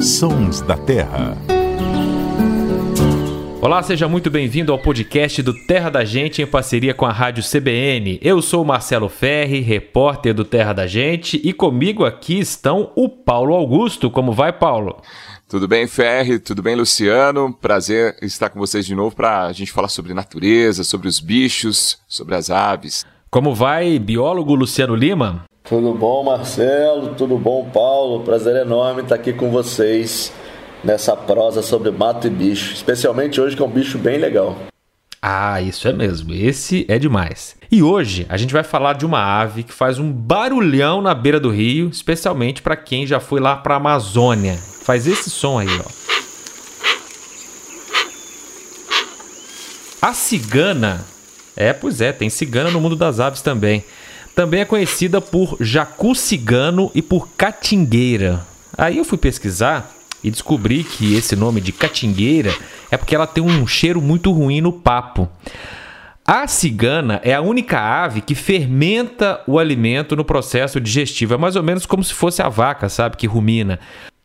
Sons da Terra. Olá, seja muito bem-vindo ao podcast do Terra da Gente em parceria com a Rádio CBN. Eu sou Marcelo Ferri, repórter do Terra da Gente, e comigo aqui estão o Paulo Augusto. Como vai, Paulo? Tudo bem, Ferri? Tudo bem, Luciano? Prazer estar com vocês de novo para a gente falar sobre natureza, sobre os bichos, sobre as aves. Como vai, biólogo Luciano Lima? Tudo bom, Marcelo? Tudo bom, Paulo? Prazer enorme estar aqui com vocês nessa prosa sobre mato e bicho, especialmente hoje que é um bicho bem legal. Ah, isso é mesmo. Esse é demais. E hoje a gente vai falar de uma ave que faz um barulhão na beira do rio, especialmente para quem já foi lá para a Amazônia. Faz esse som aí, ó. A cigana. É, pois é, tem cigana no mundo das aves também. Também é conhecida por jacu cigano e por catingueira. Aí eu fui pesquisar e descobri que esse nome de catingueira é porque ela tem um cheiro muito ruim no papo. A cigana é a única ave que fermenta o alimento no processo digestivo. É mais ou menos como se fosse a vaca, sabe, que rumina.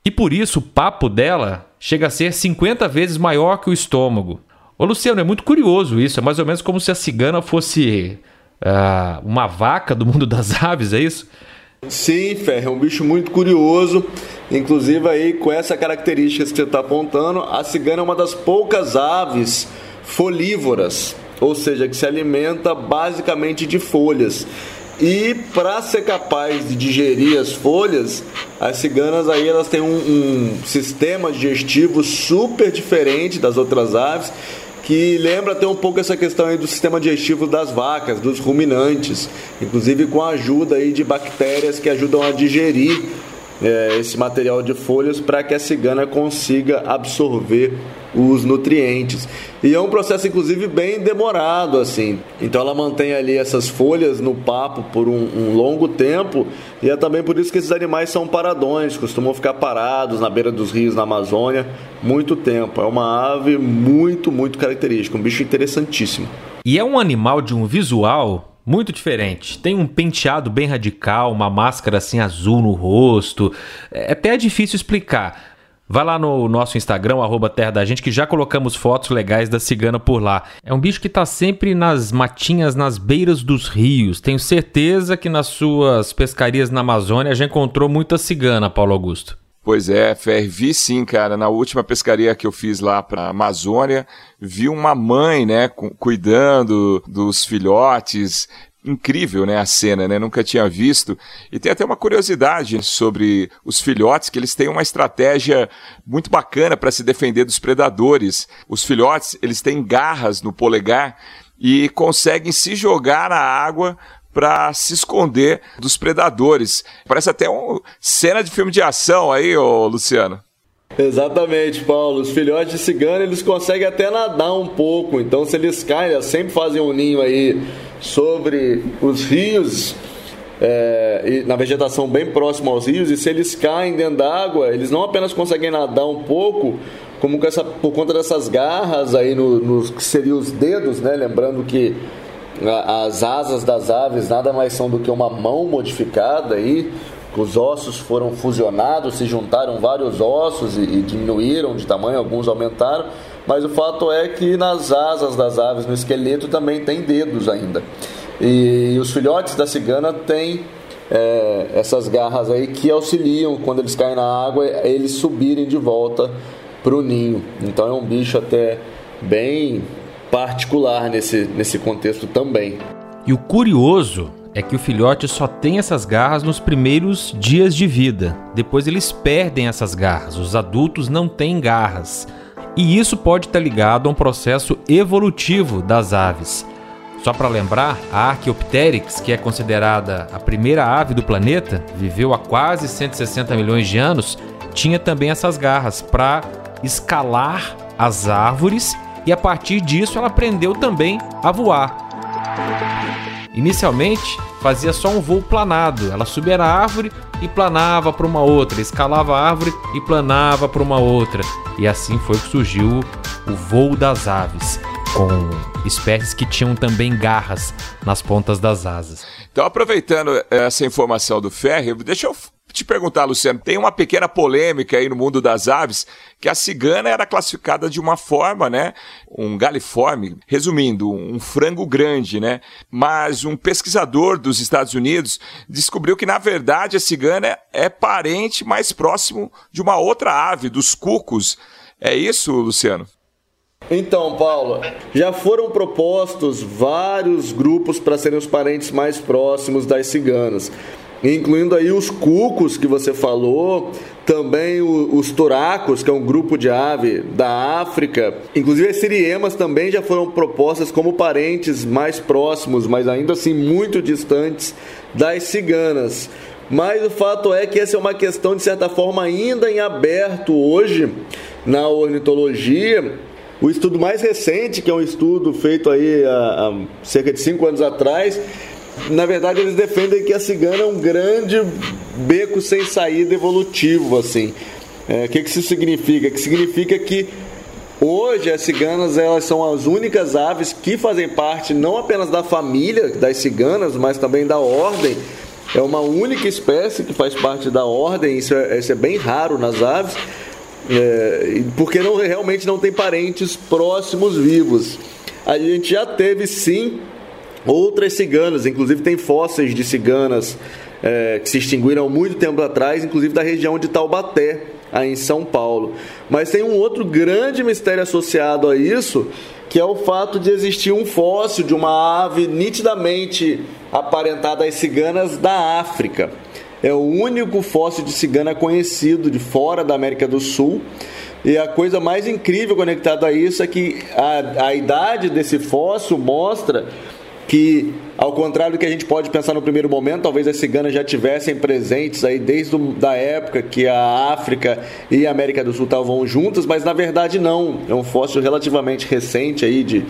E por isso o papo dela chega a ser 50 vezes maior que o estômago. Ô Luciano, é muito curioso isso. É mais ou menos como se a cigana fosse uh, uma vaca do mundo das aves, é isso? Sim, Ferro, é um bicho muito curioso. Inclusive aí com essa característica que você está apontando, a cigana é uma das poucas aves folívoras, ou seja, que se alimenta basicamente de folhas. E para ser capaz de digerir as folhas, as ciganas aí elas têm um, um sistema digestivo super diferente das outras aves que lembra até um pouco essa questão aí do sistema digestivo das vacas, dos ruminantes, inclusive com a ajuda aí de bactérias que ajudam a digerir é, esse material de folhas para que a cigana consiga absorver os nutrientes. E é um processo, inclusive, bem demorado, assim. Então ela mantém ali essas folhas no papo por um, um, longo tempo, e é também por isso que esses animais são paradões, costumam ficar parados na beira dos rios na Amazônia muito tempo. É uma ave muito, muito característica, um bicho interessantíssimo. E é um animal de um visual muito diferente. Tem um penteado bem radical, uma máscara assim azul no rosto. É até é difícil explicar. Vai lá no nosso Instagram, arroba Terra da Gente, que já colocamos fotos legais da cigana por lá. É um bicho que está sempre nas matinhas, nas beiras dos rios. Tenho certeza que nas suas pescarias na Amazônia já encontrou muita cigana, Paulo Augusto. Pois é, Fer, vi sim, cara. Na última pescaria que eu fiz lá para Amazônia, vi uma mãe, né, cuidando dos filhotes, incrível, né, a cena, né? Nunca tinha visto. E tem até uma curiosidade sobre os filhotes, que eles têm uma estratégia muito bacana para se defender dos predadores. Os filhotes, eles têm garras no polegar e conseguem se jogar na água para se esconder dos predadores. Parece até uma cena de filme de ação aí, ô Luciano. Exatamente, Paulo. Os filhotes de cigano eles conseguem até nadar um pouco. Então, se eles caem, eles sempre fazem um ninho aí sobre os rios, é, e na vegetação bem próxima aos rios, e se eles caem dentro d'água, eles não apenas conseguem nadar um pouco, como essa, por conta dessas garras aí nos no, que seriam os dedos, né? Lembrando que as asas das aves nada mais são do que uma mão modificada aí. Os ossos foram fusionados, se juntaram vários ossos e, e diminuíram de tamanho, alguns aumentaram mas o fato é que nas asas das aves, no esqueleto, também tem dedos ainda. E os filhotes da cigana têm é, essas garras aí que auxiliam quando eles caem na água, eles subirem de volta para o ninho. Então é um bicho até bem particular nesse, nesse contexto também. E o curioso é que o filhote só tem essas garras nos primeiros dias de vida. Depois eles perdem essas garras. Os adultos não têm garras. E isso pode estar ligado a um processo evolutivo das aves. Só para lembrar, a Archaeopteryx, que é considerada a primeira ave do planeta, viveu há quase 160 milhões de anos, tinha também essas garras para escalar as árvores e a partir disso ela aprendeu também a voar. Inicialmente, fazia só um voo planado. Ela subia na árvore e planava para uma outra, escalava a árvore e planava para uma outra. E assim foi que surgiu o voo das aves, com espécies que tinham também garras nas pontas das asas. Então, aproveitando essa informação do Ferri, deixa eu te perguntar, Luciano, tem uma pequena polêmica aí no mundo das aves que a cigana era classificada de uma forma, né? Um galiforme, resumindo, um frango grande, né? Mas um pesquisador dos Estados Unidos descobriu que, na verdade, a cigana é parente mais próximo de uma outra ave, dos cucos. É isso, Luciano? Então, Paulo, já foram propostos vários grupos para serem os parentes mais próximos das ciganas, incluindo aí os cucos que você falou, também os turacos, que é um grupo de ave da África. Inclusive as siriemas também já foram propostas como parentes mais próximos, mas ainda assim muito distantes das ciganas. Mas o fato é que essa é uma questão, de certa forma, ainda em aberto hoje na ornitologia o estudo mais recente, que é um estudo feito aí há, há cerca de cinco anos atrás, na verdade eles defendem que a cigana é um grande beco sem saída evolutivo, assim. O é, que, que isso significa? Que significa que hoje as ciganas elas são as únicas aves que fazem parte não apenas da família das ciganas, mas também da ordem. É uma única espécie que faz parte da ordem, isso é, isso é bem raro nas aves é, porque não, realmente não tem parentes próximos vivos. A gente já teve sim outras ciganas, inclusive tem fósseis de ciganas é, que se extinguiram muito tempo atrás, inclusive da região de Taubaté, aí em São Paulo. Mas tem um outro grande mistério associado a isso, que é o fato de existir um fóssil de uma ave nitidamente aparentada às ciganas da África é o único fóssil de cigana conhecido de fora da América do Sul. E a coisa mais incrível conectada a isso é que a, a idade desse fóssil mostra que, ao contrário do que a gente pode pensar no primeiro momento, talvez as ciganas já tivessem presentes aí desde a época que a África e a América do Sul estavam juntas, mas na verdade não. É um fóssil relativamente recente aí de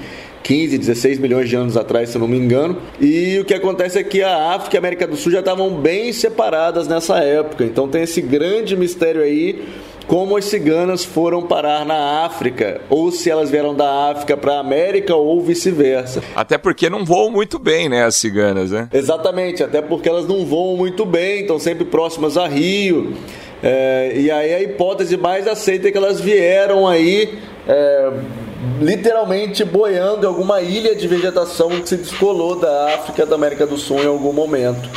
15, 16 milhões de anos atrás, se eu não me engano. E o que acontece é que a África e a América do Sul já estavam bem separadas nessa época. Então tem esse grande mistério aí como as ciganas foram parar na África, ou se elas vieram da África para a América ou vice-versa. Até porque não voam muito bem, né, as ciganas, né? Exatamente, até porque elas não voam muito bem, estão sempre próximas a Rio. É, e aí a hipótese mais aceita é que elas vieram aí é, literalmente boiando em alguma ilha de vegetação que se descolou da África da América do Sul em algum momento.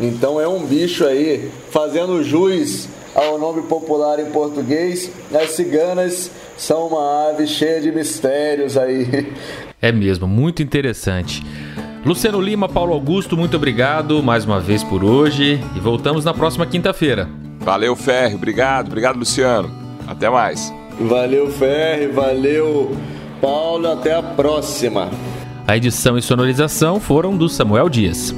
Então é um bicho aí fazendo jus ao nome popular em português. As ciganas são uma ave cheia de mistérios aí. É mesmo, muito interessante. Luciano Lima, Paulo Augusto, muito obrigado mais uma vez por hoje e voltamos na próxima quinta-feira. Valeu, Ferro, obrigado, obrigado, Luciano. Até mais. Valeu, Ferre, valeu, Paulo, até a próxima. A edição e sonorização foram do Samuel Dias.